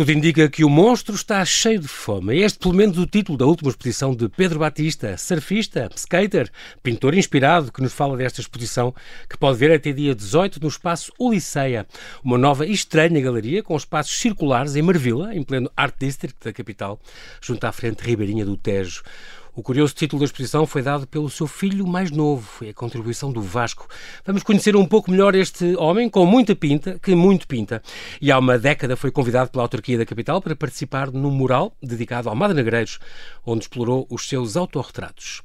Tudo indica que o monstro está cheio de fome. Este, pelo menos, o título da última exposição de Pedro Batista, surfista, skater, pintor inspirado, que nos fala desta exposição, que pode ver até dia 18 no espaço Uliceia, uma nova e estranha galeria com espaços circulares em Marvila, em pleno Art District da capital, junto à frente ribeirinha do Tejo. O curioso título da exposição foi dado pelo seu filho mais novo, foi a contribuição do Vasco. Vamos conhecer um pouco melhor este homem com muita pinta, que muito pinta. E há uma década foi convidado pela autarquia da capital para participar num mural dedicado ao Madre Negreiros, onde explorou os seus autorretratos.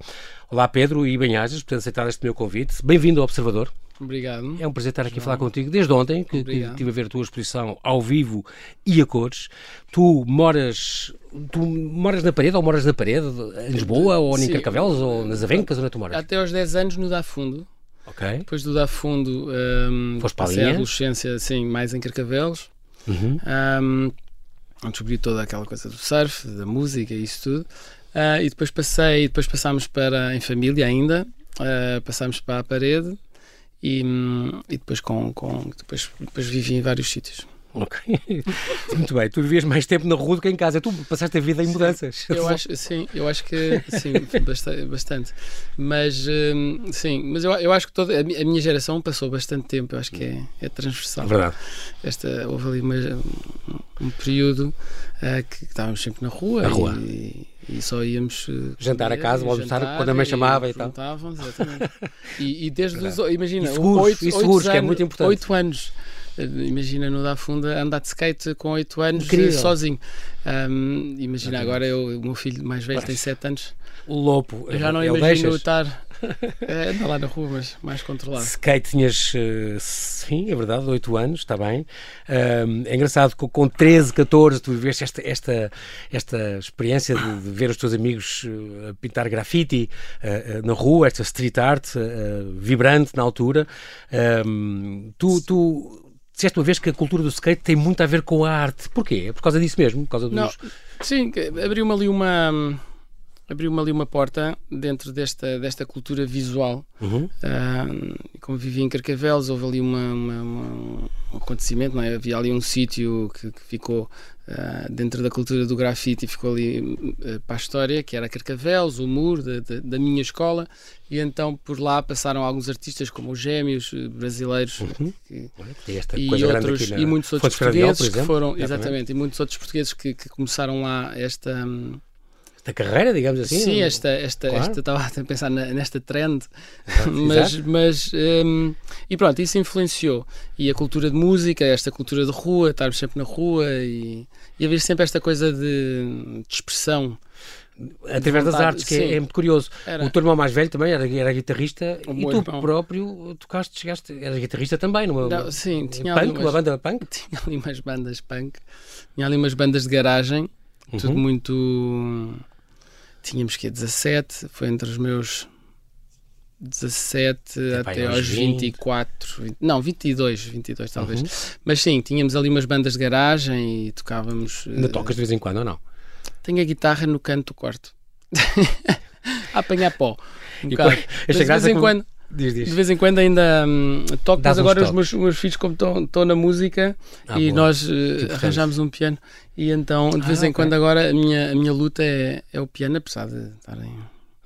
Olá Pedro e Benhajas, por ter aceitado este meu convite. Bem-vindo ao Observador. Obrigado. É um prazer estar aqui a falar contigo desde ontem, que, estive a ver a tua exposição ao vivo e a cores. Tu moras, tu moras na parede ou moras na parede, em Lisboa, ou em Carcavelos, ou nas Avencas, onde é tu moras? Até aos 10 anos no Dafundo. Ok. Depois do Dafundo, um, Foste para a linha? adolescência, sim, mais em Carcavelos. Uhum. Um, onde descobri toda aquela coisa do surf, da música e isso tudo. Ah, e depois passei, depois passámos para, em família ainda, ah, passámos para a parede e, e depois com, com depois, depois vivi em vários sítios. Ok. Muito bem. Tu vivias mais tempo na rua do que em casa. Tu passaste a vida em mudanças. Eu acho, sim, eu acho que sim, bastante. Mas hum, sim, mas eu, eu acho que toda a mi- a minha geração passou bastante tempo, eu acho que é, é transversal. Verdade. Esta, houve ali uma- um, período ah, que estávamos sempre na rua, Na rua. E, e só íamos eh, Jantar a casa e ou almoçar quando a mãe chamava e tal. perguntavam, exatamente. E, e desde os, imagina, E seguros, oito, e oito seguros, que é muito importante. Oito anos. Eh, Imagina no da Funda andar de skate com 8 anos Incrível. eh, sozinho. Ahm, imagina agora eu, o meu filho mais velho tem 7 anos. O Lopo. Eu já não ele imagino deixas. estar é, anda lá na rua, mas mais controlado. Skate tinhas, eh, sim, é verdade, 8 anos, está bem. É engraçado que com 13, 14 tu viveste esta, esta, esta experiência de, de ver os teus amigos eh, pintar grafite eh, eh, na rua, esta street art eh, vibrante na altura. Tu, tu disseste uma vez que a cultura do skate tem muito a ver com a arte. Porquê? É por causa disso mesmo? Por causa dos... Não, sim, abriu-me ali uma abriu-me ali uma porta dentro desta, desta cultura visual. Uhum. Ah, como vivia em Carcavelos, houve ali uma, uma- uma- um acontecimento, não é? havia ali um sítio que, que ficou ah, dentro da cultura do grafite e ficou ali ah, para a história, que era Carcavelos, o muro da, da- da minha escola, e então por lá passaram alguns artistas como os gêmeos eh, brasileiros que- esta e, outros, na e muitos outros Fontes portugueses por que foram, Exatamente. exatamente, e muitos outros portugueses que, que começaram lá esta, hum, Esta carreira, digamos assim. sim, esta, esta, Claro. esta estava a pensar nesta trend, Exato, mas, mas hum, e pronto, isso influenciou e a cultura de música, esta cultura de rua, estarmos sempre na rua e, e haver sempre esta coisa de, de expressão. através das artes, que é, é muito curioso. Era. O teu irmão mais velho também era, era guitarrista O e tu irmão. próprio tocaste, chegaste, eras guitarrista também, numa Não, sim, tinha ali punk, umas- uma banda punk. tinha ali umas bandas punk, tinha ali umas bandas de garagem, tudo Uhum. muito. Tínhamos que 17, foi entre os meus 17 Epá, até aos aos 20. 24, 20 não, 22, 22 talvez. Uhum. Mas sim, tínhamos ali umas bandas de garagem e tocávamos. Ainda eh, tocas de vez em quando ou não? Tenho a guitarra no canto do quarto. a apanhar pó. Um E Mas esta de vez em que- quando. Diz, diz. De vez em quando ainda hum, toco, mas agora os meus, meus filhos, como estão na música, Ah, e boa. nós importante. arranjámos um piano, e então de vez Ah, em ok. quando agora a minha, a minha luta é, é o piano, apesar de estarem.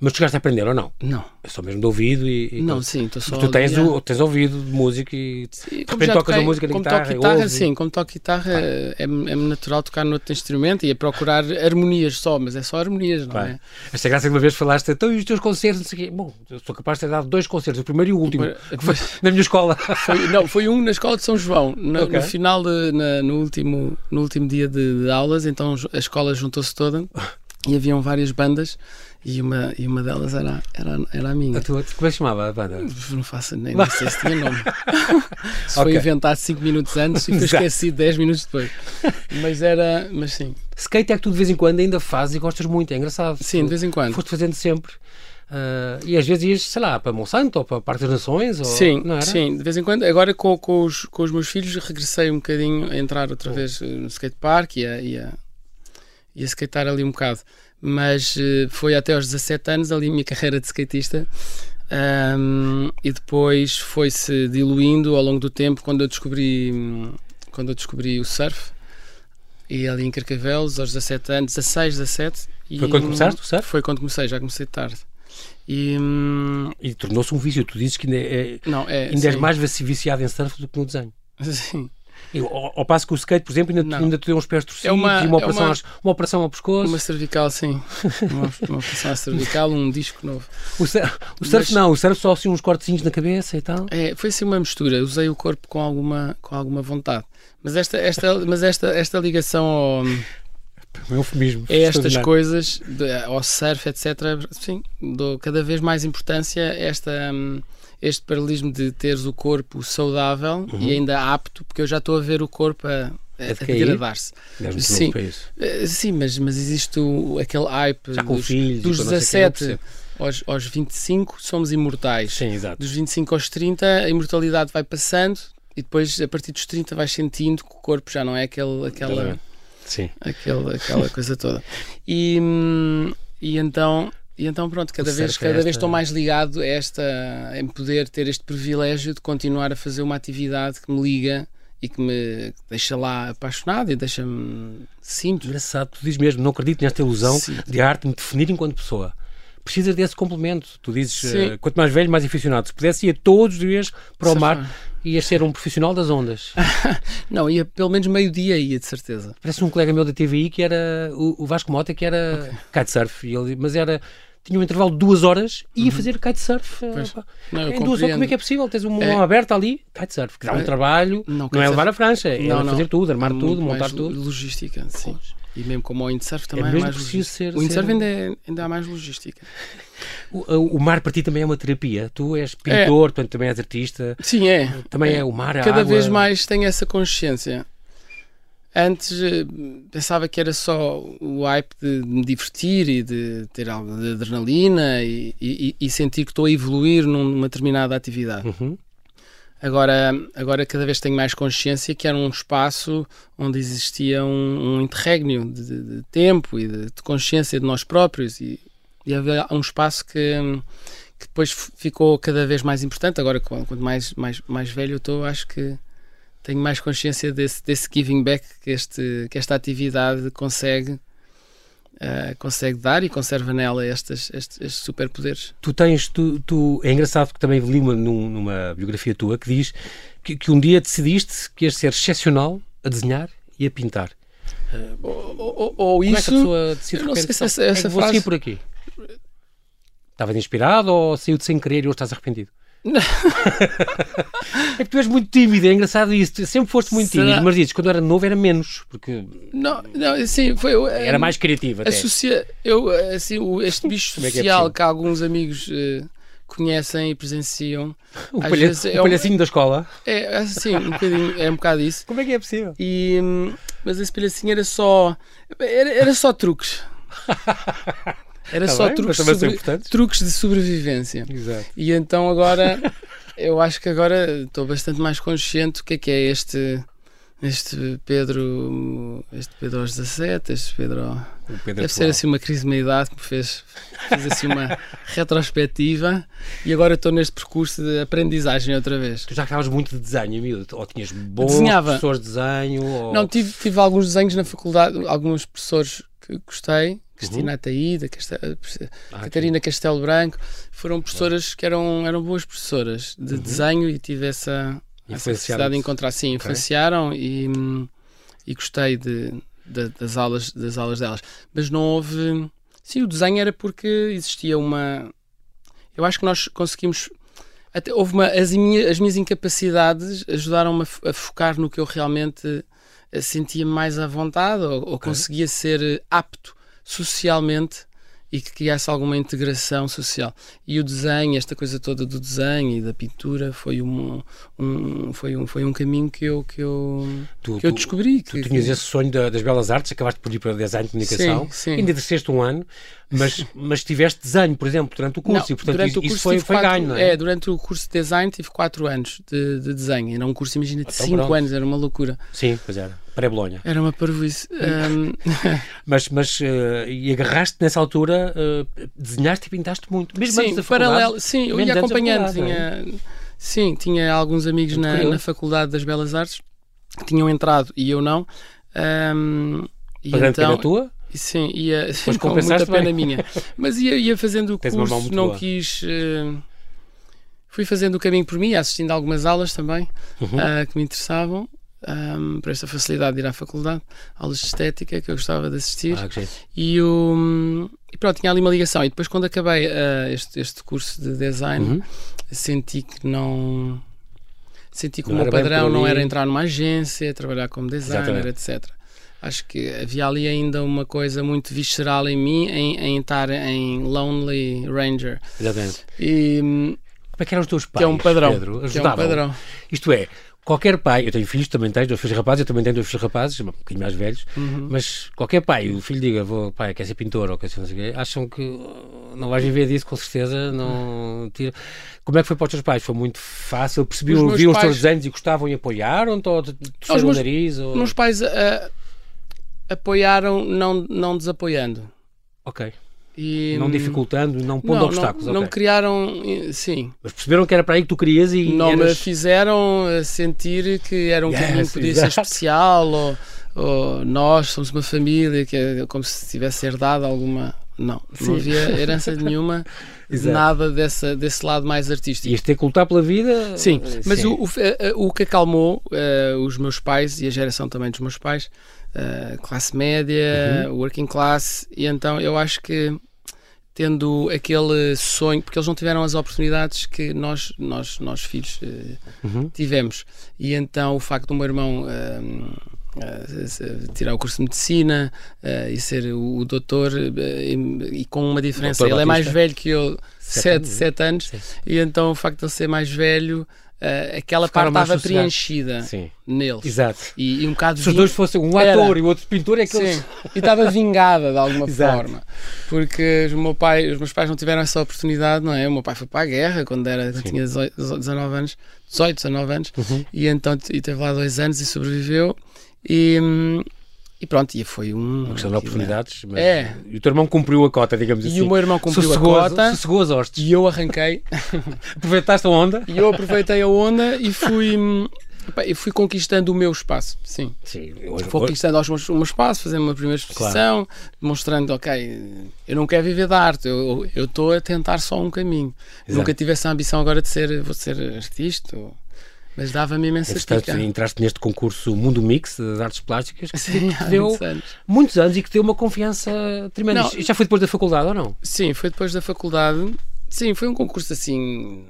Mas tu chegaste a aprender ou não? Não, É só mesmo de ouvido e. e não, coisa. sim, estou só. Mas tu tens, a- o, tens ouvido de música e. Sim, de repente tocas a música na como guitarra, toco guitarra, ouves e- sim, como toco guitarra é- é-me é-me natural tocar noutro instrumento e a procurar harmonias só, mas é só harmonias, não Pá, é? Esta graça que uma vez falaste, então e os teus concertos, não sei o quê. Bom, eu sou capaz de ter dado dois concertos, o primeiro e o último, Foi- na minha escola. Foi, não, foi um na escola de São João, no, Ok. no final, de, na- no, último, no último dia de, de aulas, então a escola juntou-se toda e haviam várias bandas e uma, e uma delas era, era, era a minha. A tua, como é que chamava a banda? Não faço nem, nem sei se tinha nome. se foi Ok. inventado 5 minutos antes e foi esquecido 10 minutos depois. Mas era, mas sim, Skate é que tu de vez em quando ainda fazes e gostas muito, é engraçado. sim, de vez em quando. Foste fazendo sempre. Ah, e às vezes ias, sei lá, para Monsanto ou para a Parque das Nações? Ou, Sim, sim, de vez em quando. Agora com, com, os, com os meus filhos regressei um bocadinho a entrar outra vez eh, no skatepark e a, e, a, e a skatear ali um bocado. Mas eh, foi até aos 17 anos ali a minha carreira de skatista. Ahm, e depois foi-se diluindo ao longo do tempo quando eu descobri quando eu descobri o surf E ali em Carcavelos, aos 17 anos, 16, 17. Foi quando começaste o surf? Foi quando comecei, já comecei tarde. E, hum, e tornou-se um vício. Tu dizes que ainda, é, não, é, ainda és mais viciado em surf do que no desenho. Sim. Eu, ao, ao, passo que o skate, por exemplo, ainda, ainda te deu uns pés torcidos é uma, e uma, é operação, uma, uma operação ao pescoço. Uma cervical, sim. uma, uma operação à cervical, um disco novo. O, surf, o surf Mas, não, o surf só assim uns cortezinhos na cabeça e tal. É, foi assim uma mistura. Usei o corpo com alguma, com alguma vontade. Mas esta, esta, mas esta, esta ligação ao, um eufemismo. É estas coisas, ao surf, etc. Sim, dou cada vez mais importância a esta. Um, este paralelismo de teres o corpo saudável uhum. e ainda apto, porque eu já estou a ver o corpo a, a, a degradar-se. Sim, eh, sim mas, mas existe o, aquele hype dos, filhos, dos 17 aos, aos 25 somos imortais. Sim, exato. Dos 25 aos 30 a imortalidade vai passando e depois a partir dos 30 vais sentindo que o corpo já não é aquele, aquela, Sim. aquela, aquela coisa toda. E, hum, e então e então, pronto, cada vez, cada esta... vez estou mais ligado a esta, em poder ter este privilégio de continuar a fazer uma atividade que me liga e que me deixa lá apaixonado e deixa-me sinto. Engraçado, tu dizes mesmo, não acredito nesta ilusão Sim. de a arte me definir enquanto pessoa. Precisa desse complemento. Tu dizes, uh, quanto mais velho, mais aficionado. Se pudesse ir todos os dias para o mar, Ias ser um profissional das ondas. não, ia pelo menos meio-dia ia, de certeza. Parece um colega meu da TVI que era o, Vasco Mota, que era okay. kitesurf, ele, mas era tinha um intervalo de duas horas e ia uhum. fazer kitesurf. Eh, não, em duas horas, como é que é possível? Tens uma mão é. aberta ali, kitesurf, que dá um é. trabalho, não, não é levar a francha, é não, fazer tudo, armar tudo, montar tudo. Logística, sim. E mesmo como o windsurf também é, é mais logística. O windsurf ser... ainda, é, ainda há mais logística. O, o, mar para ti também é uma terapia. Tu és pintor, é. portanto também és artista. Sim, é. Também é, é o mar, a Cada água. vez mais tenho essa consciência. Antes eh, pensava que era só o hype de me divertir e de ter algo de adrenalina e, e, e sentir que estou a evoluir numa determinada atividade. Uhum. Agora, agora cada vez tenho mais consciência que era um espaço onde existia um, um interregno de, de, de, tempo e de, de, consciência de nós próprios e, e havia um espaço que, que depois ficou cada vez mais importante. Agora, quanto mais, mais, mais velho eu estou, acho que tenho mais consciência desse, desse giving back que, este, que esta atividade consegue, uh, consegue dar e conserva nela estes, estes, estes superpoderes. Tu tens, tu, tu, é engraçado que também li uma, numa biografia tua que diz que, que um dia decidiste que ias ser excepcional a desenhar e a pintar. Uh, ou, ou, ou Como isso, é que a pessoa decide não sei se essa, essa é frase... por aqui. Estavas inspirado ou saiu de sem querer e hoje estás arrependido? é que tu és muito tímido, é engraçado isso. Sempre foste muito Será? tímido, mas dizes quando era novo era menos, porque não, não, sim, foi era mais criativo. Até. Associa, eu assim, este bicho é social é que, que, alguns amigos uh, conhecem e presenciam. O, palha, vezes, o é palhacinho um, da escola. É assim, um bocadinho, é um bocado isso. Como é que é possível? E, hum, mas esse palhacinho era só era, era só truques. Era tá só bem, truques, sobre, truques de sobrevivência. Exato. E então agora, eu acho que agora estou bastante mais consciente do que é que é este, este Pedro, este Pedro aos 17, este Pedro... Pedro deve ser assim uma crise de meia-idade que me fez, fez assim uma retrospectiva e agora estou neste percurso de aprendizagem outra vez. Tu já estavas muito de desenho, amigo? Ou tinhas bons Desenhava. professores de desenho? Ou... Não, tive, tive alguns desenhos na faculdade, alguns professores que gostei Cristina uhum. Ataída, ah, Catarina Castelo Branco, foram professoras que eram, eram boas professoras de uhum. desenho e tive essa, essa necessidade de encontrar. Sim, okay. influenciaram e, e gostei de, de, das, aulas, das aulas delas. Mas não houve. Sim, o desenho era porque existia uma. Eu acho que nós conseguimos. Até houve uma, as, minhas, as minhas incapacidades ajudaram-me a, a, focar no que eu realmente eh, sentia mais à vontade ou, ou okay. conseguia ser apto socialmente e que criasse alguma integração social. E o desenho, esta coisa toda do desenho e da pintura foi um, um foi um foi um caminho que eu que eu, tu, que eu descobri. Tu, que, tinhas que... esse sonho das belas artes, acabaste por ir para o design de comunicação, sim, sim. ainda exerceste um ano, mas, mas tiveste desenho, por exemplo, durante o curso, não, e portanto isso, curso isso foi, foi quatro, ganho, não é? É, durante o curso de design tive 4 anos de, de desenho, era um curso, imagina, de 5 então, anos, era uma loucura. Sim, pois era, pré-Bolonha. Era uma parvoíce. um... mas, mas uh, e agarraste nessa altura, uh, desenhaste e pintaste muito, mesmo sim, antes da paralelo, Sim, eu ia acompanhando, tinha, é? sim, tinha alguns amigos na, na Faculdade das Belas Artes que tinham entrado e eu não, Um, e então, pena tua? Sim, ia Mas com muita pena bem. minha. Mas ia, ia fazendo o curso, não boa. quis. Uh, fui fazendo o caminho por mim, assistindo algumas aulas também uhum. uh, que me interessavam. Um, por esta facilidade de ir à faculdade, aulas de estética que eu gostava de assistir. Ah, e, o, e pronto, tinha ali uma ligação. E depois, quando acabei uh, este, este curso de design, uhum. senti que não. Senti que não o meu padrão não era entrar numa agência, trabalhar como designer, Exatamente. etc acho que havia ali ainda uma coisa muito visceral em mim em, em estar em Lonely Ranger. Exatamente. E, Como é que eram os teus pais, que é um padrão, Pedro? Que é um padrão. Isto é, qualquer pai, eu tenho filhos, também tenho dois filhos rapazes, eu também tenho dois filhos rapazes, um bocadinho mais velhos, uhum. mas qualquer pai, o filho diga, vou, pai, quer ser pintor ou quer ser não sei o quê, acham que não vais viver disso, com certeza, não tira. Como é que foi para os teus pais? Foi muito fácil? Percebiam, viam os teus desenhos e gostavam e apoiaram? Ou torceram o nariz? Ou... Meus pais. Uh apoiaram não, não desapoiando. Ok. E, não dificultando, não pondo não, obstáculos. Não, okay. não criaram, sim. Mas perceberam que era para aí que tu querias e. Não eras... me fizeram eh, sentir que era um yes, caminho que podia exato. ser especial ou, ou, nós somos uma família que é como se tivesse herdado alguma. Não, sim. não havia herança nenhuma nada dessa, desse lado mais artístico. E este ter que lutar pela vida. Sim, mas sim. O, o, eh, o, que acalmou uh, os meus pais e a geração também dos meus pais uh, classe média, uhum. working class, e então eu acho que tendo aquele sonho, porque eles não tiveram as oportunidades que nós, nós, nós filhos, uh, uhum. tivemos. E então o facto do meu irmão Uh, tirar o curso de medicina uh, e ser o, o doutor uh, e, e, com uma diferença. Ele é mais velho que eu, sete, sete anos, sete anos e então o facto de ele ser mais velho uh, aquela Ficaram parte estava preenchida Sim. neles. Exato. E, e um bocado Se os dois fossem um Era. ator e o outro pintor, é que Sim. eles... E estava vingada de alguma forma. Porque os, meu pai, os meus pais não tiveram essa oportunidade, não é? O meu pai foi para a guerra quando, era, tinha 19 anos, 18, 19 anos, uhum. e então e teve lá dois anos e sobreviveu. E, hum, e pronto, e foi um. Uma questão de oportunidades. Mas... É. E o teu irmão cumpriu a cota, digamos assim. E o meu irmão cumpriu sossegou, a cota. Sossegou as hostes. E eu arranquei. Aproveitaste a onda? E eu aproveitei a onda e fui. e fui conquistando o meu espaço, sim. sim hoje, fui conquistando hoje... o meu espaço, fazendo uma primeira exposição, claro. demonstrando, ok, eu não quero viver da arte, eu estou a tentar só um caminho. Nunca tive essa ambição agora de ser, vou ser artista. Ou mas dava-me imensa Entretanto, entraste neste concurso Mundo Mix das artes plásticas que Sim, te deu muitos anos. muitos anos e que deu uma confiança tremenda. Não, já foi depois da faculdade ou não? Sim, foi depois da faculdade. Sim, foi um concurso assim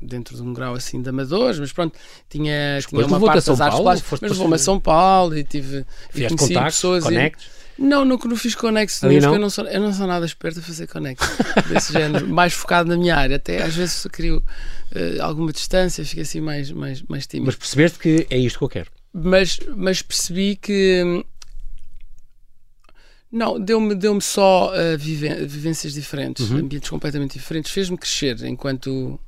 dentro de um grau assim de amadores, mas pronto, tinha, tinha uma parte das artes plásticas, mas levou-me a São Paulo e tive e conheci contactos, pessoas conectos. E, não, nunca não fiz conexos nenhum, eu não, sou, eu não sou nada esperto a fazer conexos desse género, mais focado na minha área, até às vezes crio uh, alguma distância, fico assim mais, mais, mais tímido. Mas percebeste que é isto que eu quero? Mas, mas percebi que. Não, deu-me deu só uh, vivências diferentes, uhum. ambientes completamente diferentes, fez-me crescer enquanto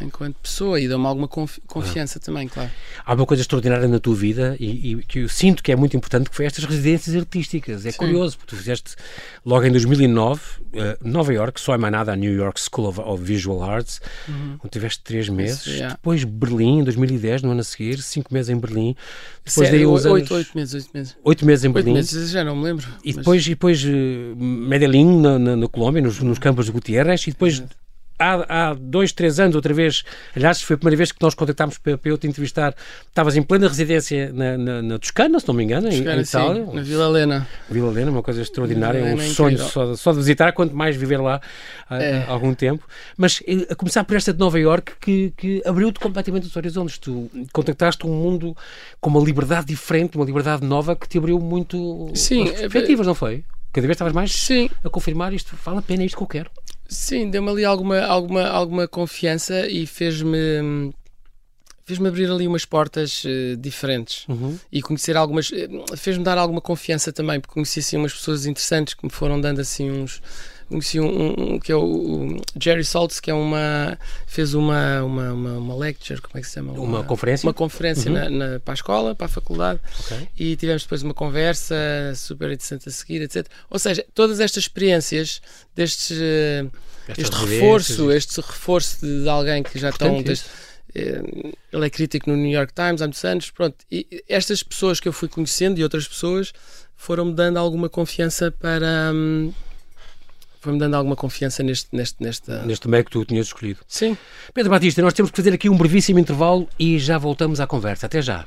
enquanto pessoa e dá-me alguma confi confiança ah. também, claro. Há uma coisa extraordinária na tua vida e, e, que eu sinto que é muito importante, que foi estas residências artísticas. É Sim. curioso, porque tu fizeste logo em 2009, uh, eh, Nova York, só é mais nada, a New York School of, of Visual Arts, uhum. onde tiveste três meses. Isso, yeah. Depois Berlim, em 2010, no ano a seguir, cinco meses em Berlim. Depois daí uns oito, anos... oito meses, oito meses. Oito meses em oito Berlim. meses, já não me lembro. E mas... depois, e depois uh, Medellín, na, na, na Colômbia, nos, nos campos de Gutierrez, e depois... há, há dois, três anos, outra vez, aliás, foi a primeira vez que nós contactámos para, para eu te entrevistar. Estavas em plena residência na, na, na Toscana, se não me engano, Toscana, em, em Itália. Sim, na Vila Helena. Vila Helena, uma coisa extraordinária, é um é sonho só, só, de visitar, quanto mais viver lá há, é. algum tempo. Mas eh, a começar por esta de Nova York, que, que abriu-te completamente os horizontes. Tu contactaste um mundo com uma liberdade diferente, uma liberdade nova que te abriu muito sim, perspectivas, é, não foi? Cada vez estavas mais sim. a confirmar isto, vale a pena, isto que eu quero. Sim, deu-me ali alguma, alguma, alguma confiança e fez-me fez-me abrir ali umas portas uh, diferentes uhum. e conhecer algumas uh, fez-me dar alguma confiança também porque conheci assim umas pessoas interessantes que me foram dando assim uns conheci um, um, que é o, Jerry Saltz que é uma fez uma, uma, uma, uma, lecture como é que se chama uma, uma conferência uma conferência uhum. na, na, para a escola para a faculdade okay. e tivemos depois uma conversa super interessante a seguir etc ou seja todas estas experiências destes uh, este reforço este reforço de, de, alguém que já estão ele é crítico no New York Times há muitos anos. Pronto, e estas pessoas que eu fui conhecendo e outras pessoas foram-me dando alguma confiança para. Foi-me dando alguma confiança neste, neste, nesta... neste meio que tu tinhas escolhido. Sim. Pedro Batista, nós temos que fazer aqui um brevíssimo intervalo e já voltamos à conversa. Até já.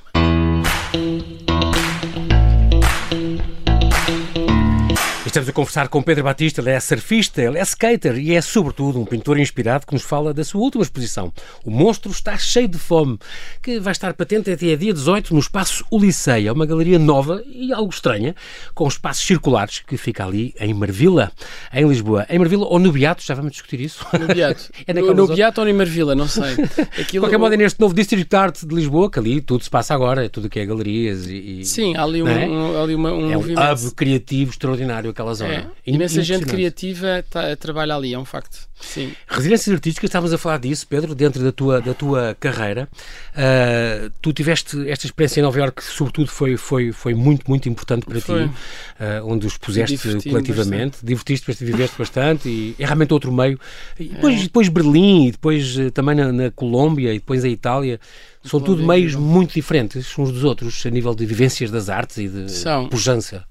Estamos a conversar com Pedro Batista, ele é surfista, ele é skater e é, sobretudo, um pintor inspirado que nos fala da sua última exposição. O Monstro Está Cheio de Fome, que vai estar patente até dia 18 no Espaço Uliceia, uma galeria nova e algo estranha, com espaços circulares que fica ali em Marvila, em Lisboa. Em Marvila ou no Beato, já vamos discutir isso? No Beato. é no, no Beato ou em Marvila, não sei. Aquilo... De qualquer modo, é neste novo District Art de Lisboa, que ali tudo se passa agora, é tudo que é galerias e... Sim, há ali um, é? um, ali uma, um, é um hub criativo extraordinário aquela zona. É. Imensa gente criativa tá, trabalha ali, é um facto. Sim. Residências artísticas, estávamos a falar disso, Pedro, dentro da tua, da tua carreira. Uh, tu tiveste esta experiência em Nova Iorque, que sobretudo foi, foi, foi muito, muito importante para foi. ti, uh, onde os puseste coletivamente, bastante. divertiste, viveste bastante e é realmente outro meio. E depois, é. depois Berlim, e depois uh, também na, na, Colômbia e depois a Itália. São tudo meios muito diferentes uns dos outros a nível de vivências das artes e de São. pujança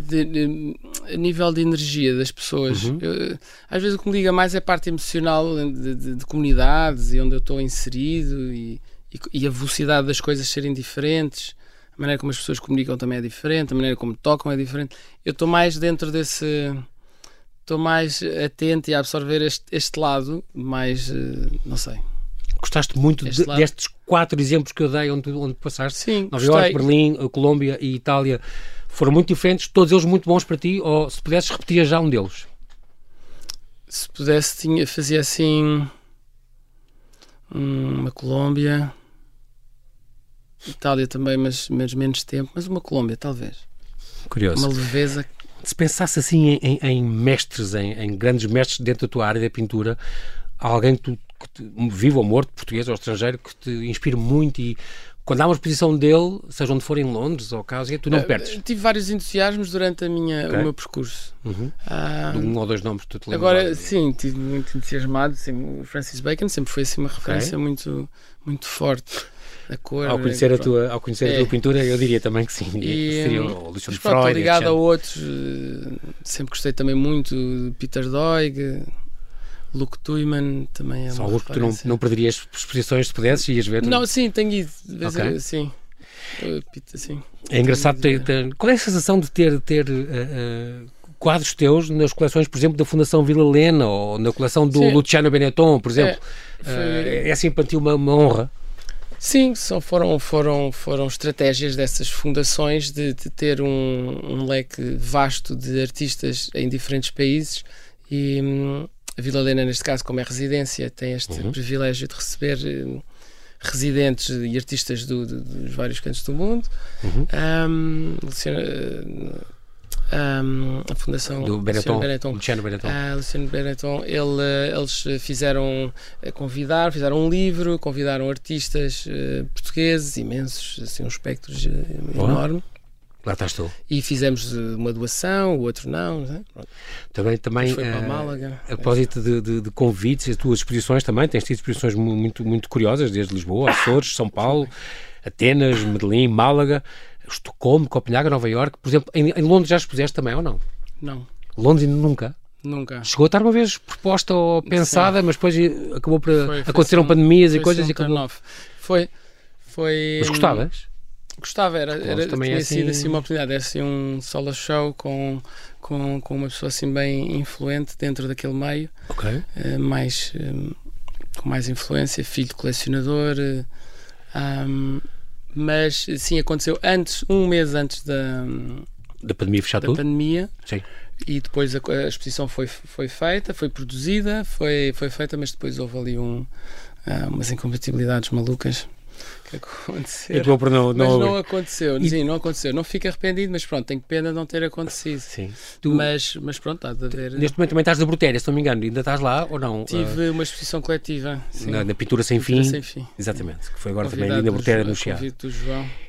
de, de, a nível de energia das pessoas. Uhum. Eu, às vezes o que me liga mais é a parte emocional de, de, de comunidades e onde eu estou inserido e, e, e, a velocidade das coisas serem diferentes. A maneira como as pessoas comunicam também é diferente, a maneira como tocam é diferente. Eu estou mais dentro desse. Estou mais atento e a absorver este, este lado, mais. Eh, não sei. Gostaste muito de, destes quatro exemplos que eu dei onde, onde passaste? Sim, Nova Iorque, Berlim, Colômbia e Itália foram muito diferentes, todos eles muito bons para ti, ou se pudesses repetir já um deles? Se pudesse, tinha, fazia assim uma Colômbia, Itália também, mas, mas menos tempo, mas uma Colômbia, talvez. Curioso. Uma leveza. Se pensasse assim em, em mestres, em, em, grandes mestres dentro da tua área da pintura, alguém que tu, que te, vivo ou morto, português ou estrangeiro, que te inspire muito e quando há uma exposição dele, seja onde for em Londres ou casa, tu não uh, perdes. Tive vários entusiasmos durante a minha, okay. o meu percurso. Uhum. Uh, um ou dois nomes que tu te Agora, lá. sim, tive muito entusiasmado. Sim, o Francis Bacon sempre foi assim, uma referência okay. muito, muito forte. A cor, ao conhecer, a tua, ao conhecer é. a tua pintura, eu diria também que sim. E, seria o Luciano Freud. Ligado a outros. Eh, sempre gostei também muito de Peter Doig. Luke Tuyman também é São alguns que tu não, não perderias exposições se pudesses e ias ver? Não, sim, tenho ido. Okay. Sim. sim. É engraçado ter, ter, Qual é a sensação de ter, ter uh, uh, quadros teus nas coleções, por exemplo, da Fundação Vila Lena ou na coleção do sim. Luciano Benetton, por exemplo? É, foi... uh, é assim para ti uma, uma honra? Sim, só foram, foram, foram estratégias dessas fundações de, de ter um, um, leque vasto de artistas em diferentes países e, hum, a Vila Helena, neste caso, como é residência, tem este uhum. privilégio de receber uh, residentes e artistas do, do, dos vários cantos do mundo. Uhum. Um, um, a Fundação do Benetton, Benetton, Luciano Benetton. Uh, Luciano Benetton, ele, eh, eles fizeram eh, convidar, fizeram um livro, convidaram artistas uh, portugueses imensos, assim, um espectro enorme. Lá estás tu. E fizemos uma doação, o outro não. não é? Também, também foi para uh, Málaga. A propósito de, de, de, convites, as tuas exposições também, tens tido exposições muito, muito curiosas, desde Lisboa, Açores, São Paulo, Atenas, Medellín, Málaga, Estocolmo, Copenhaga, Nova Iorque. Por exemplo, em, em Londres já expuseste também ou não? Não. Londres nunca? Nunca. Chegou a estar uma vez proposta ou pensada, Sim. mas depois acabou por. Aconteceram pandemias e coisas e acabou. Foi. Foi. Mas gostavas? Gostava, era, era também tinha assim... sido assim uma oportunidade, era assim um solo show com, com, com uma pessoa assim bem influente dentro daquele meio, okay. uh, mais, um, com mais influência, filho de colecionador, uh, um, mas sim, aconteceu antes, um mês antes da, da pandemia fechar da tudo? pandemia. Sim. E depois a, a, exposição foi, foi feita, foi produzida, foi, foi feita, mas depois houve ali um, uh, umas incompatibilidades malucas acontecer. acabou por não, Mas não, não aconteceu, sim, não aconteceu. Não fico arrependido, mas pronto, tenho pena de não ter acontecido. Sim. Tu, Mas, mas pronto, há de haver. Neste momento também estás da Brutéria, se não me engano, ainda estás lá ou não? Tive uma exposição coletiva. Na, na Pintura Sem Pintura Fim. sem fim. Exatamente, que foi agora também Convidado ali na Brutéria no Chiado.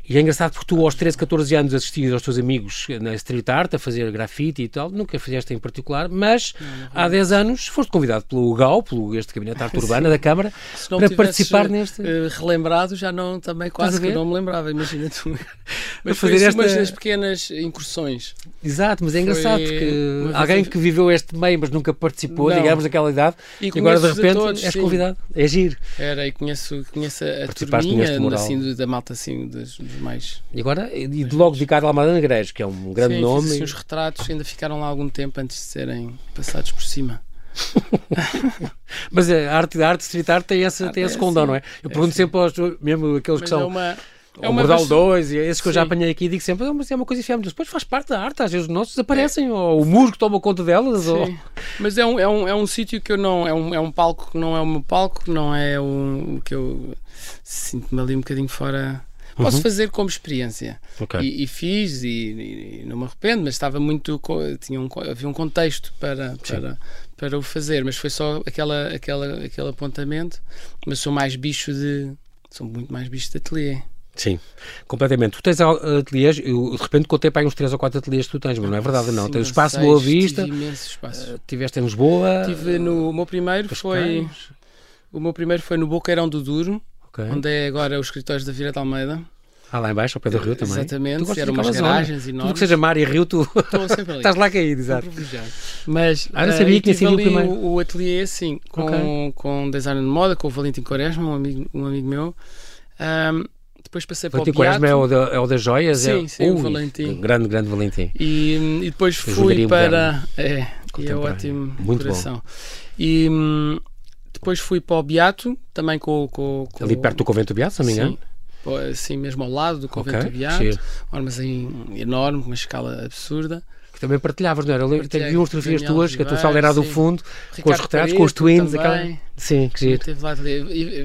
E é engraçado porque tu aos 13, 14 anos assistias aos teus amigos na street art a fazer grafite e tal, nunca fizeste em particular, mas há 10 anos foste convidado pelo GAU, pelo este Gabinete de Arte Urbana da Câmara, não para tivesses, participar neste... eh, relembrado, já não também quase que não me lembrava, imagina tu. Mas fazer foi assim, umas esta- das pequenas incursões. Exato, mas é engraçado Foi porque alguém que viveu este meio, mas nunca participou, Não. digamos, daquela idade, E e agora de repente todos, és sim. convidado. É giro. Era, e conheço, conheço a turminha, assim, da malta assim, dos, dos mais. E agora, e de logo dedicado a Almada Negreiros, que é um grande Sim, nome. Assim, os retratos ainda ficaram lá algum tempo antes de serem passados por cima. Mas a arte da arte, street art, tem esse, tem é esse condão, não é? Eu É pergunto assim. sempre aos, mesmo aqueles que Mas é são. uma. É o uma Bordal vers- 2 e esses que eu já apanhei aqui digo sempre, "Ah, mas é uma coisa enfiámos. Depois faz parte da arte, às vezes os nossos desaparecem, ou o muro que toma conta delas, ou... Sim. Mas é um, é um, é um sítio que eu não. É um, é um palco que não é o meu palco, não é o que eu sinto-me ali um bocadinho fora. Posso Uhum. fazer como experiência. Ok. E, e fiz e, e- não me arrependo, mas estava muito. Tinha um, havia um contexto para, para, para o fazer, mas foi só aquela, aquela, aquele apontamento. Mas sou mais bicho de. Sou muito mais bicho de ateliê. Sim, completamente. Tu tens al- ateliês, eu de repente contei para aí uns 3 ou 4 ateliês que tu tens, mas não é verdade, não. Cinco Tens o Espaço seis, Boa Vista, Tive imensos espaços. eh, tiveste em Lisboa. Tive no. O meu primeiro foi. Cascais, O meu primeiro foi no Boqueirão do Duro, ok. onde é agora os escritórios da Vira de Almeida. Ah, lá embaixo, ao pé do rio também. Exatamente, Tu eram umas daquela zona. garagens Tudo que enormes. seja mar e rio, tu estás lá caído, exato. Mas Ah, não eh, sabia e que tinha sido o ali o, o ateliê, sim, com, Ok. com designer de moda, com o Valentim Quaresma, um amigo, um amigo meu. Ahm, depois passei para o Valentim Quaresma é o, da, é o das joias? Sim, é... sim, o Ui, Valentim. Grande, grande Valentim. e, e depois Joalheria fui para. É, e é ótimo Muito bom. coração. E hum, depois fui para o Beato, também com, com, com Ali perto do Convento do Beato, se não me engano. Sim, assim mesmo ao lado do Convento Ok, do Beato, giro. um armazém enorme, com uma escala absurda. Que também partilhavas, não era? Eu lembro- tenho fotografias tuas, que a tua sala era do fundo, com os Ricardo retratos, com os twins, aquela... Sim, que giro. Teve lá e-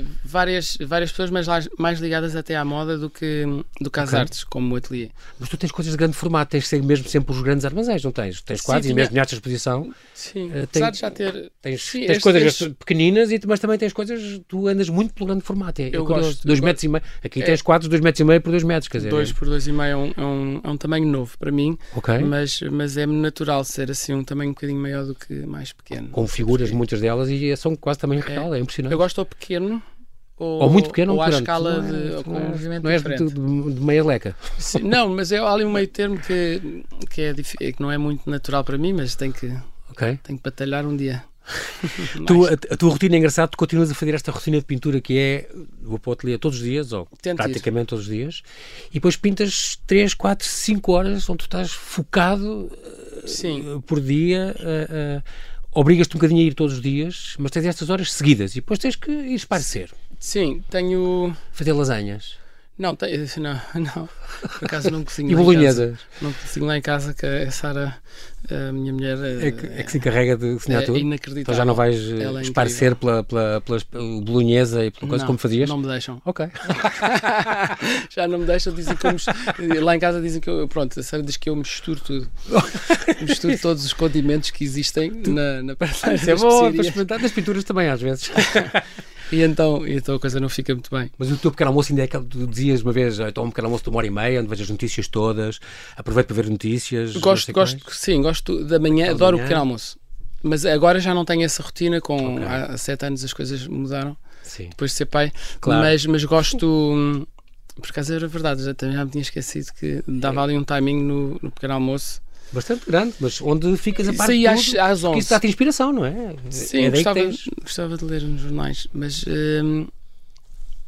e várias, várias pessoas, mas lá- mais ligadas até à moda do que, do que às Ok. artes, como o ateliê. Mas tu tens coisas de grande formato, tens de ser mesmo sempre os grandes armazéns, não tens? Tens Sim, quadros e mesmo nesta exposição Sim, Eh, apesar tem- de já ter. tens, Sim, tens estes- coisas estes- pequeninas, e, mas também tens coisas, tu andas muito pelo grande formato. É, é Eu curioso. gosto, Dois eu metros e meio. Aqui É. tens quadros dois metros e meio por dois metros, quer dizer. 2 por 2,5 é um, é, um, é um tamanho novo para mim, Ok. mas, mas é natural ser assim um tamanho um bocadinho maior do que mais pequeno. Com figuras, muitas delas, e são quase também real, é, impressionante. Eu gosto ou pequeno ou, Ou muito pequeno ou ou à escala não de, és- ou com não um és- movimento Não és diferente. de, de, de meia leca. Sim, não, mas é há ali um meio termo que, que, é, que não é muito natural para mim, mas tem que, Ok. tem que batalhar um dia. Tu, a, a tua rotina é engraçada, tu continuas a fazer esta rotina de pintura que é vou para o ateliê todos os dias, ou Tento ir. praticamente todos os dias, e depois pintas 3, 4, 5 horas onde tu estás focado Sim, eh, por dia, eh, eh, obrigas-te um bocadinho a ir todos os dias, mas tens estas horas seguidas e depois tens que ir esparecer, sim, tenho. fazer lasanhas Não, tenho, não, não. Por acaso não cozinho e bolonhesas. Não cozinho lá em casa, que a Sara, a minha mulher, É que, é que se encarrega de cozinhar é tudo. inacreditável. Então já não vais eh, é esparecer pela, pela, pela bolonhesa e pela coisa Não, como fazias? Não me deixam. Ok. Já não me deixam, dizem que eu Lá em casa dizem que eu. Pronto, a Sara diz que eu misturo tudo. misturo todos os condimentos que existem na, na prateleira Isso é das bom para experimentar. Nas pinturas também, às vezes. E então, e então a coisa não fica muito bem. Mas o teu pequeno almoço ainda é aquele que tu dizias uma vez, então um pequeno almoço de uma hora e meia, onde vejo as notícias todas, aproveito para ver notícias. Gosto, gosto, sim, gosto da manhã, Aquela adoro manhã. o pequeno almoço. Mas agora já não tenho essa rotina, com Ok. há sete anos as coisas mudaram, Sim. depois de ser pai. Claro. Mas, mas gosto, hum, por acaso era verdade, já, também já me tinha esquecido que dava ali um timing no, no pequeno almoço. Bastante grande, mas onde ficas a Isso parte aí às, tudo, às porque 11. isso dá-te inspiração, não é? Sim, é daí que gostava, tens... gostava de ler nos jornais, mas, hum,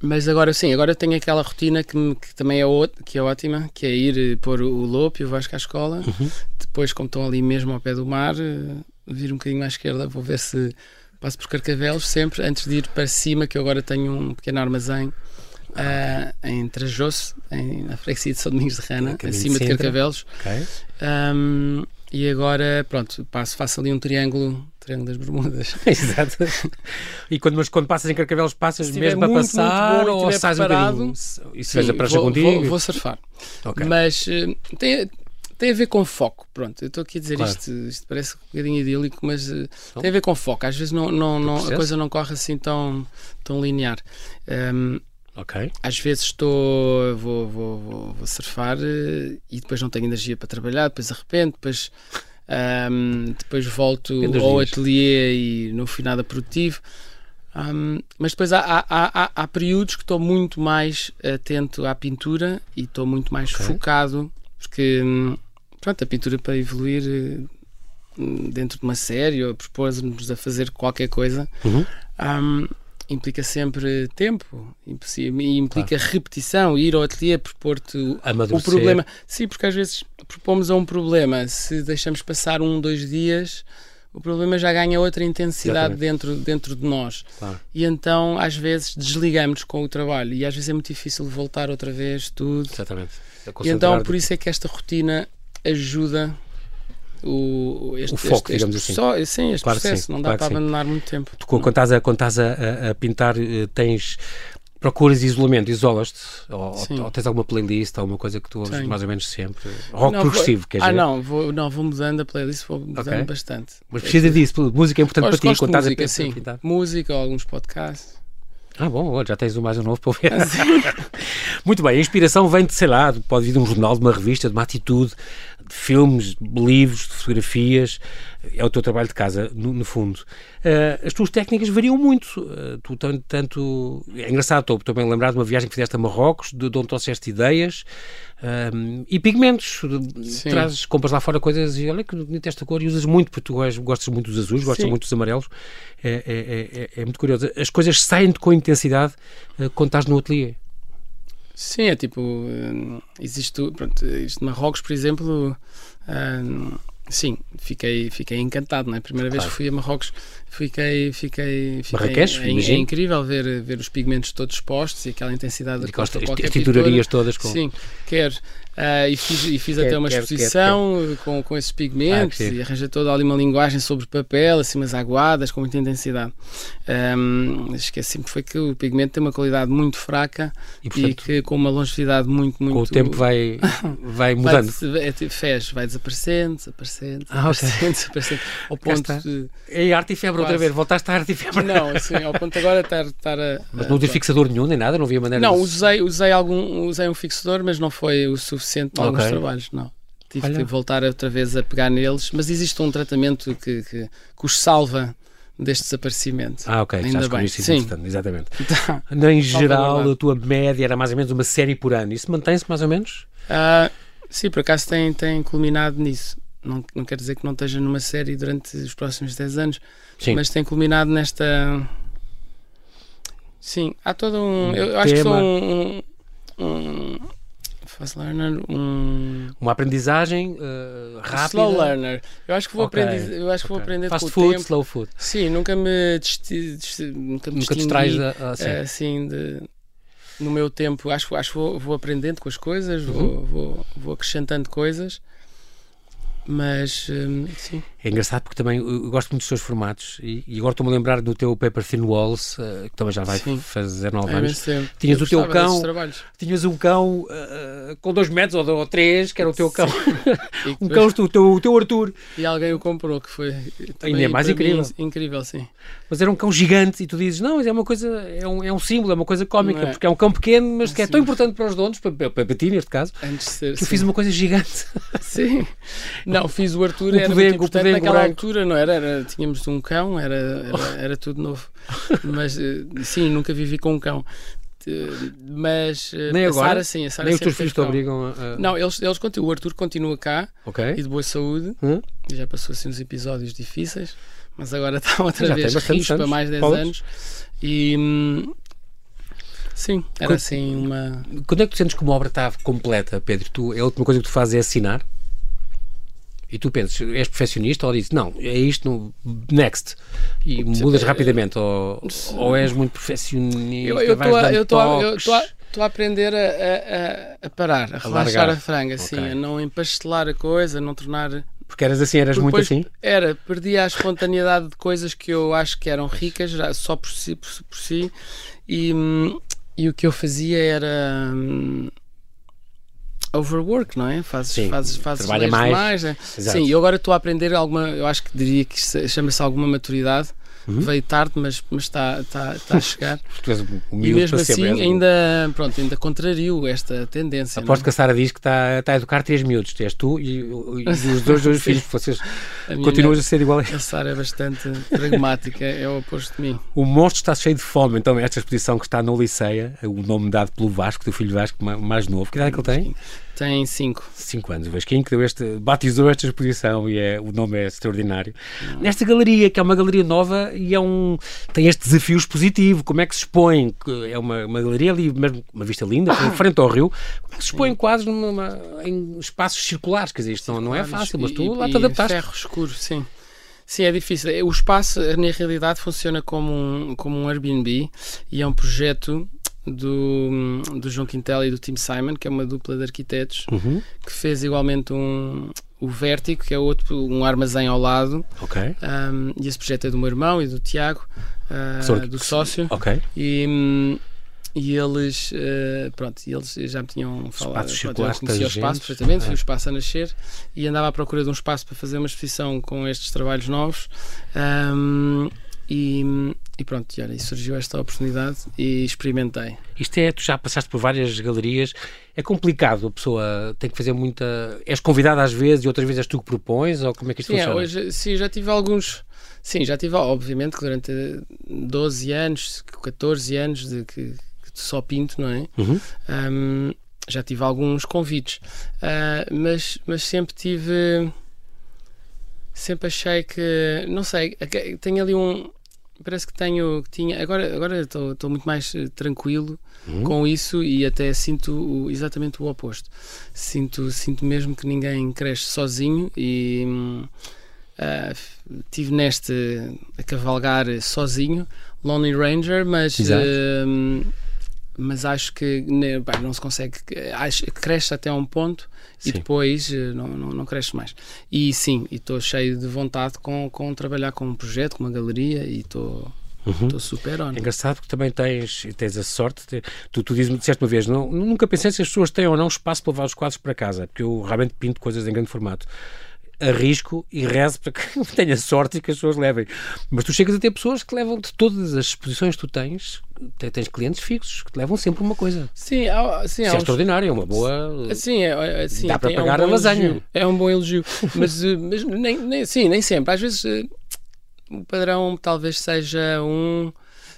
mas agora sim, agora tenho aquela rotina que, me- que também é, que é ótima, que é ir eh, pôr o Lopo e o Vasco à escola, Uhum. depois como estão ali mesmo ao pé do mar, eh, vir um bocadinho à esquerda, vou ver se passo por Carcavelos sempre, antes de ir para cima, que eu agora tenho um pequeno armazém ah, em Trajoso, em, na freguesia de São Domingos de Rana, de acima de Sintra. Carcavelos. Ok. Um, e agora, pronto, passo, faço ali um triângulo Triângulo das Bermudas. Exato. E quando, mas quando passas em Carcavelos, passas mesmo muito, a passar muito bom, ou sais preparado, um bocadinho? E se vês a prancha vou, contigo? Vou, vou surfar. Okay. Mas uh, tem, tem a ver com foco. Pronto, eu estou aqui a dizer claro. isto, isto parece um bocadinho idílico, mas uh, tem a ver com foco. Às vezes não, não, não a coisa não corre assim tão, tão linear. Um, Ok. Às vezes estou, vou, vou, vou, vou surfar uh, e depois não tenho energia para trabalhar, depois arrependo, depois, um, depois volto ao ateliê e não fui nada produtivo. Um, mas depois há, há, há, há, períodos que estou muito mais atento à pintura e estou muito mais okay. focado, porque hum, pronto, a pintura para evoluir hum, dentro de uma série ou propor-nos a fazer qualquer coisa. Uhum. Um, implica sempre tempo, implica claro. repetição, ir ao ateliê propor-te o problema. Sim, porque às vezes propomos a um problema, se deixamos passar um, dois dias, o problema já ganha outra intensidade dentro, dentro de nós. Claro. E então, às vezes, desligamos com o trabalho e às vezes é muito difícil voltar outra vez tudo. Exatamente. E então, por isso é que esta rotina ajuda o, este, o foco, este, digamos este, assim. Só, sim, este claro processo, sim, não dá claro para abandonar muito tempo. Tu, quando estás, a, quando estás a, a pintar, eh, tens procuras isolamento, isolas-te? Ou, ou, tens alguma playlist, alguma coisa que tu ouves Tenho. mais ou menos sempre? Rock não, progressivo, vou, quer ah, dizer? Ah, não vou, não, vou mudando a playlist, vou mudando okay. bastante. Mas precisa disso, música é importante gosto, para ti quando estás música, a pensar, sim. pintar? Música, alguns podcasts. Ah, bom, já tens um mais novo para ouvir. Muito bem, a inspiração vem de, sei lá, pode vir de um jornal, de uma revista, de uma atitude, de filmes, de livros, de fotografias. É o teu trabalho de casa, no, no fundo. Uh, as tuas técnicas variam muito. Uh, tu tanto. É engraçado, estou bem lembrado de uma viagem que fizeste a Marrocos, de, de onde trouxeste ideias um, e pigmentos. Sim. Trazes, compras lá fora coisas e olha que bonita esta cor e usas muito, porque tu gostas muito dos azuis, gostas Sim. muito dos amarelos. É, é, é, é, muito curioso. As coisas saem com intensidade uh, quando estás no ateliê. Sim, é tipo, existe, pronto, isto Marrocos, por exemplo, sim, fiquei, fiquei encantado, não é? Primeira claro. vez que fui a Marrocos, fiquei, fiquei, fiquei Marrakech, é, é, incrível ver, ver os pigmentos todos expostos e aquela intensidade e de qualquer tinturarias todas com... Sim, quero. Uh, e fiz, e fiz quer, até uma quer, exposição quer, Com, com esses pigmentos ah, e arranjei toda ali uma linguagem sobre papel, assim umas aguadas com muita intensidade. Um, esqueci-me foi que o pigmento tem uma qualidade muito fraca e, portanto, e que com uma longevidade muito, muito... Com o tempo vai, vai mudando. vai, é, tipo, fez, vai desaparecendo, desaparecendo, ah, desaparecendo, okay. desaparecendo ao ponto de... É arte e febre outra vez, voltaste a arte e febre. Não, assim, ao ponto agora estar, estar a... Mas não tens fixador nenhum, nem nada? Não havia maneira Não, de... usei, usei, algum, usei um fixador, mas não foi o suficiente suficiente em alguns trabalhos, não. Tive Olha. que voltar outra vez a pegar neles, mas existe um tratamento que, que, que os salva deste desaparecimento. Ah, ok, Ainda bem. Isso, Sim. exatamente. Tá. Em geral, a tua média era mais ou menos uma série por ano. Isso mantém-se mais ou menos? Uh, sim, por acaso tem, tem culminado nisso. Não, não quer dizer que não esteja numa série durante os próximos 10 anos, sim. mas tem culminado nesta. Sim, há todo um. um eu tema. acho que sou um, um Fast learner, um... Uma aprendizagem uh, rápida. Slow learner. Eu acho que vou okay. aprender, eu acho que okay. vou aprender Fast com food, o tempo. slow food. Sim, nunca me desti, desti, nunca me nunca distrais assim. assim de, no meu tempo. Acho, acho que vou, vou aprendendo com as coisas, uhum. vou, vou, vou acrescentando coisas mas, hum, sim. É engraçado porque também eu gosto muito dos seus formatos e, e agora estou-me a lembrar do teu Paper Thin Walls, uh, que também já vai sim. fazer nove é anos. Tinhas eu o teu cão, tinhas um cão uh, com dois metros ou, ou três, que era o teu cão. um cão, o teu, o teu Arthur. E alguém o comprou, que foi ainda é mais incrível. Mim, incrível, sim. Mas era um cão gigante e tu dizes, não, mas é uma coisa, é um, é um símbolo, é uma coisa cómica, é. porque é um cão pequeno, mas é que é tão importante para os donos, para, para, para ti neste caso, ser, que eu fiz uma coisa gigante. Sim. Não, fiz o Arthur, o era poder, muito importante naquela branco. altura, não era? era? Tínhamos um cão, era, era, era tudo novo. Mas eh, sim, nunca vivi com um cão mas eh, nem a agora, Sara sim, a Sara nem os teus filhos te obrigam a... Não, eles, eles continuam, o Arthur continua cá okay. e de boa saúde, hum? já passou assim uns episódios difíceis, mas agora está outra já vez risco para mais 10 anos e hum, sim, era quando, assim uma... Quando é que tu sentes que uma obra está completa, Pedro? Tu, a última coisa que tu fazes é assinar? E tu pensas, és perfeccionista ou dizes, não, é isto, no, next, e mudas rapidamente, ou, ou és muito perfeccionista, eu estou a aprender a, a, a parar, a, a relaxar largar. a franga, assim, a não empestelar a coisa, a não tornar Porque eras assim, eras muito assim? Era, perdia a espontaneidade de coisas que eu acho que eram ricas já, só por si, por, por si e, hum, e o que eu fazia era. Overwork, não é? Fazes, Sim, fazes, fazes trabalha mais. mais? Exato. Sim, eu agora estou a aprender alguma, eu acho que diria que chama-se alguma maturidade. Uhum. Veio tarde, mas, mas está, está, está a chegar. Tu és um e mesmo assim ainda, pronto, ainda contrario esta tendência. não é? Aposto que a Sara diz que está, está a educar três miúdos. És tu e, e os dois, dois filhos. Vocês A continuam a ser igual a Sara é bastante pragmática, é o oposto de mim. O monstro está cheio de fome, então esta exposição que está no Liceia, o nome dado pelo Vasco, do filho Vasco ma- mais novo. Que idade é que ele tem? Tem cinco. 5 anos. O Vasquinho que deu este, batizou esta exposição e é, o nome é extraordinário. Nesta galeria, que é uma galeria nova e é um, tem este desafio expositivo. Como é que se expõe? É uma, uma galeria ali, mesmo uma vista linda, em frente ao rio. Como é que se expõe quase numa, em espaços circulares? Quer dizer, isto não, não é fácil, mas tu E- lá te adaptaste. ferro escuro, sim. Sim, é difícil. O espaço, na realidade, funciona como um, como um Airbnb e é um projeto do, do João Quintel e do Tim Simon, que é uma dupla de arquitetos, Uhum, que fez igualmente um, o Vértigo, que é outro, um armazém ao lado. ok. Um, e esse projeto é do meu irmão e do Tiago, uh, do sócio. Ok. E, e eles, eh, pronto, eles já me tinham falado. Pronto, eu conhecia o espaço perfeitamente, é. vi o espaço a nascer e andava à procura de um espaço para fazer uma exposição com estes trabalhos novos. Hum, e, e pronto, e olha, surgiu esta oportunidade e experimentei. Isto é, tu já passaste por várias galerias, é complicado, a pessoa tem que fazer muita. És convidada às vezes e outras vezes és tu que propões, ou como é que isto Sim, é, funciona? hoje, sim, já tive alguns. Sim, já tive, obviamente, que durante 12 anos, 14 anos de que, que só pinto, não é? Uhum. Hum, já tive alguns convites, Ah, mas, mas sempre tive. Sempre achei que. Não sei, é tenho ali um. Parece que tenho. que Tinha, agora agora estou estou muito mais eh, tranquilo Uhum. com isso e até sinto o- exatamente o oposto. Sinto, sinto mesmo que ninguém cresce sozinho e. hum, f- tive neste a cavalgar sozinho, Lonely Ranger, mas Exato. Mas acho que né, pá, não se consegue. Acho cresce até um ponto Sim. e depois eh, não, não, não cresce mais. E sim, estou cheio de vontade com, com trabalhar com um projeto, com uma galeria e estou Uhum. estou super on. É engraçado porque também tens, tens a sorte, de- tu, tu dizes, disseste uma vez, não, nunca pensei se as pessoas têm ou não espaço para levar os quadros para casa, porque eu realmente pinto coisas em grande formato. Arrisco e rezo para que tenha sorte e que as pessoas levem. Mas tu chegas a ter pessoas que levam de todas as exposições que tu tens, te- tens clientes fixos que te levam sempre uma coisa. Sim, há, sim, Isso é uns- extraordinário, é uma boa. Sim, é, é, sim, Dá para tem- é um pagar a lasanha. elogio. É um bom elogio. mas, eh, mas nem, nem, sim, nem sempre. Às vezes eh, o padrão talvez seja um.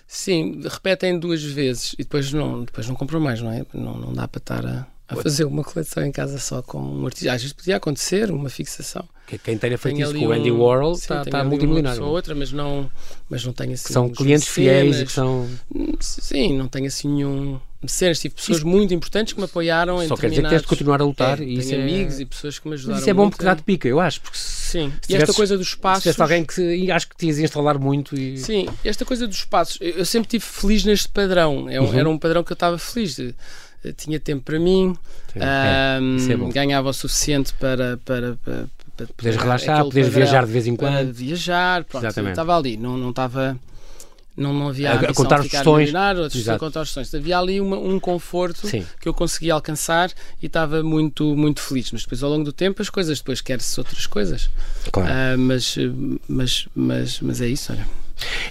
Sim, repetem duas vezes e depois não, depois não compram mais, não é? Não, não dá para estar a, a fazer uma coleção em casa só com um artista. Às vezes podia acontecer uma fixação. Que- Quem tenha feito isso com o Andy Warhol está, está multimilionário. Uma outra, mas não, mas não tenho assim. Que são clientes fiéis e que são. Sim, não tenho assim nenhum mecenas. Tive pessoas muito importantes que me apoiaram Só quer dizer que tens de continuar a lutar É, e isso tenho é. amigos e pessoas que me ajudaram Mas isso é bom porque dá-te pica, eu acho. Porque se Sim, se e esta tivesses- coisa dos se espaços. tivesse alguém que acho que te ias instalar muito e. Sim, esta coisa dos espaços. Eu sempre estive feliz neste padrão. É um- Uhum. Era um padrão que eu estava feliz. de- tinha tempo para mim, Sim, ahm, é, é ganhava o suficiente para. para, para, Podes relaxar, podes padrão, viajar de vez em Para quando. viajar, pronto, Exatamente. estava ali. Não, não estava. Não, não havia A- a contar de ficar questões. milionário, ou de Exato. contar as questões. Havia ali uma- um conforto Sim. que eu conseguia alcançar e estava muito, muito feliz. Mas depois, ao longo do tempo, as coisas depois quer-se outras coisas. Claro. Ah, mas, mas, mas, mas é isso, olha.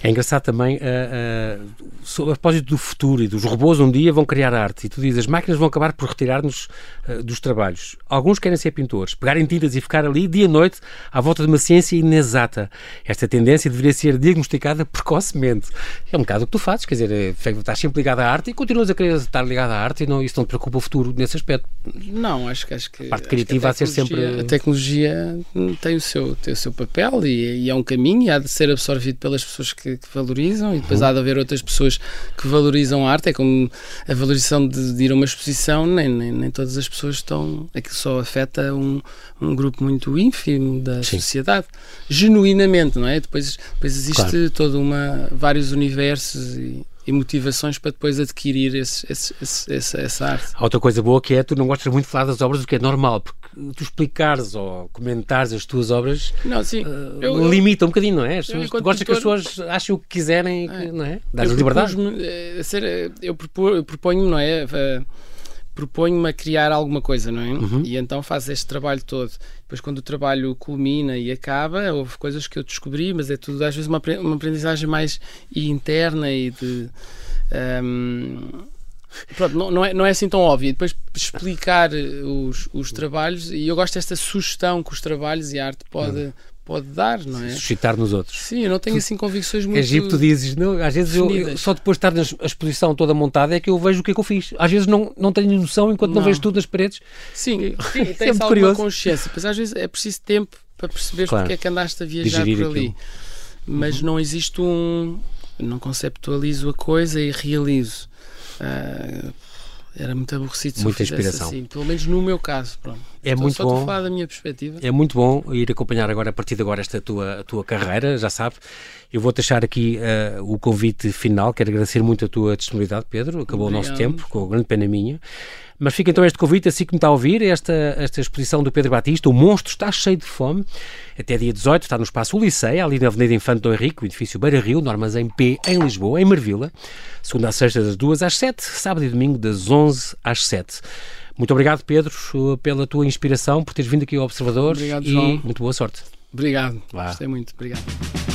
É engraçado também, ah, ah, sobre a propósito do futuro e dos robôs um dia vão criar arte e tu dizes as máquinas vão acabar por retirar-nos ah, dos trabalhos. Alguns querem ser pintores, pegarem tintas e ficar ali dia e noite à volta de uma ciência inexata. Esta tendência deveria ser diagnosticada precocemente. É um bocado o que tu fazes, quer dizer, estás sempre ligado à arte e continuas a querer estar ligado à arte e não, isso não te preocupa o futuro nesse aspecto. Não, acho que acho que A parte criativa há de ser sempre- a tecnologia tem o seu tem o seu papel e, e é um caminho e há de ser absorvido pelas pessoas que, que valorizam e depois Uhum. há de haver outras pessoas que valorizam a arte é como a valorização de, de ir a uma exposição nem, nem, nem todas as pessoas estão aquilo só afeta um, um grupo muito ínfimo da Sim. sociedade genuinamente não é depois depois existe Claro. toda uma vários universos e, e motivações para depois adquirir esse, esse, esse, essa, essa arte. Há outra coisa boa que é tu não gostas muito de falar das obras, o que é normal, porque tu explicares ou comentares as tuas obras não, sim, uh, eu, limita um bocadinho, não é? As pessoas, tu gostas que as pessoas achem o que quiserem, é, não é? Dás liberdade. Eh, eu proponho-me, não é? Uh, proponho-me a criar alguma coisa, não é? Uhum. E então faço este trabalho todo. Depois, quando o trabalho culmina e acaba, houve coisas que eu descobri, mas é tudo às vezes uma, uma aprendizagem mais interna e de. Um, pronto, não, não, é, não é assim tão óbvio. E depois explicar os, os trabalhos, e eu gosto desta sugestão que os trabalhos e a arte pode, uhum pode dar, não é? Suscitar nos outros. Sim, eu não tenho assim convicções muito. Egito, tu dizes, não, às vezes eu, eu, só depois de estar a exposição toda montada é que eu vejo o que é que eu fiz. Às vezes não, não tenho noção enquanto não, não vejo tudo nas paredes. Sim, sim tens alguma curioso. consciência, mas às vezes é preciso tempo para perceber claro. porque é que andaste a viajar Digerir por ali. Aquilo. Mas uhum. não existe um. Não conceptualizo a coisa e realizo. Uh, era muito aborrecido Muita inspiração. Assim, pelo menos no meu caso. Pronto. É estou, muito só bom. a falar da minha perspectiva. É muito bom ir acompanhar agora, a partir de agora, esta tua, tua carreira, já sabe. Eu vou deixar aqui uh, o convite final. Quero agradecer muito a tua disponibilidade, Pedro. Acabou Obrigado. o nosso tempo, com grande pena minha. Mas fica então este convite, assim que me está a ouvir, esta, esta exposição do Pedro Batista, O Monstro Está Cheio de Fome, até dia 18, está no espaço Uliceia, ali na Avenida Infante Dom Henrique, o edifício Beira Rio, no Armazém P, em Lisboa, em Marvila, segunda a sexta das 2 às 7, sábado e domingo das 11 às 7. Muito obrigado, Pedro, pela tua inspiração, por teres vindo aqui ao Observador obrigado, João. e muito boa sorte. Obrigado, Lá. gostei muito, obrigado.